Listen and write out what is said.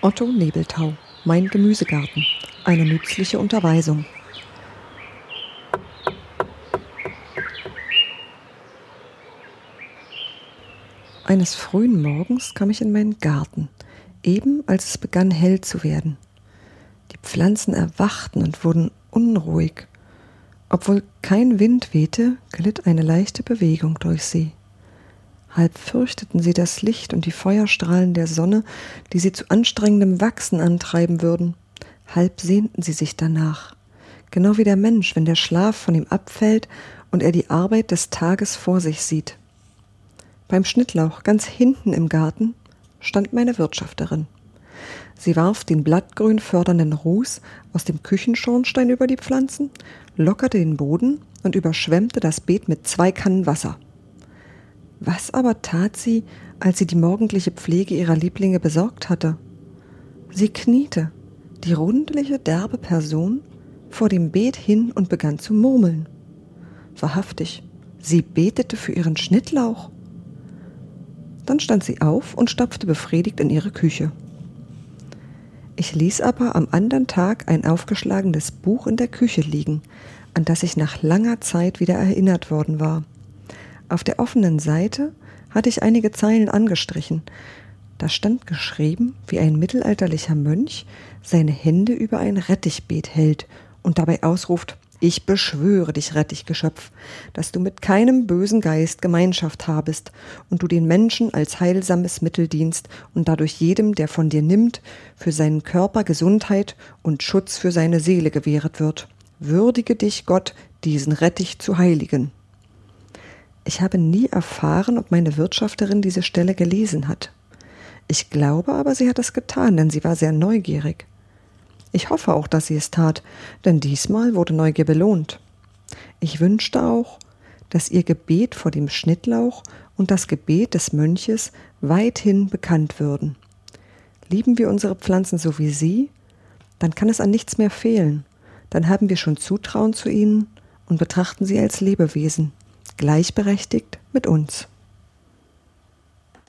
Otto Nebeltau, Mein Gemüsegarten. Eine nützliche Unterweisung. Eines frühen Morgens kam ich in meinen Garten, eben als es begann hell zu werden. Die Pflanzen erwachten und wurden unruhig. Obwohl kein Wind wehte, glitt eine leichte Bewegung durch sie. Halb fürchteten sie das Licht und die Feuerstrahlen der Sonne, die sie zu anstrengendem Wachsen antreiben würden, halb sehnten sie sich danach, genau wie der Mensch, wenn der Schlaf von ihm abfällt und er die Arbeit des Tages vor sich sieht. Beim Schnittlauch ganz hinten im Garten stand meine Wirtschafterin. Sie warf den blattgrün fördernden Ruß aus dem Küchenschornstein über die Pflanzen, lockerte den Boden und überschwemmte das Beet mit zwei Kannen Wasser. Was aber tat sie, als sie die morgendliche Pflege ihrer Lieblinge besorgt hatte? Sie kniete, die rundliche, derbe Person, vor dem Beet hin und begann zu murmeln. Wahrhaftig, sie betete für ihren Schnittlauch. Dann stand sie auf und stapfte befriedigt in ihre Küche. Ich ließ aber am andern Tag ein aufgeschlagenes Buch in der Küche liegen, an das ich nach langer Zeit wieder erinnert worden war. Auf der offenen Seite hatte ich einige Zeilen angestrichen. Da stand geschrieben, wie ein mittelalterlicher Mönch seine Hände über ein Rettichbeet hält und dabei ausruft Ich beschwöre dich, Rettichgeschöpf, dass du mit keinem bösen Geist Gemeinschaft habest und du den Menschen als heilsames Mittel dienst und dadurch jedem, der von dir nimmt, für seinen Körper Gesundheit und Schutz für seine Seele gewähret wird. Würdige dich, Gott, diesen Rettich zu heiligen. Ich habe nie erfahren, ob meine Wirtschafterin diese Stelle gelesen hat. Ich glaube aber, sie hat es getan, denn sie war sehr neugierig. Ich hoffe auch, dass sie es tat, denn diesmal wurde Neugier belohnt. Ich wünschte auch, dass ihr Gebet vor dem Schnittlauch und das Gebet des Mönches weithin bekannt würden. Lieben wir unsere Pflanzen so wie sie, dann kann es an nichts mehr fehlen, dann haben wir schon Zutrauen zu ihnen und betrachten sie als Lebewesen, gleichberechtigt mit uns.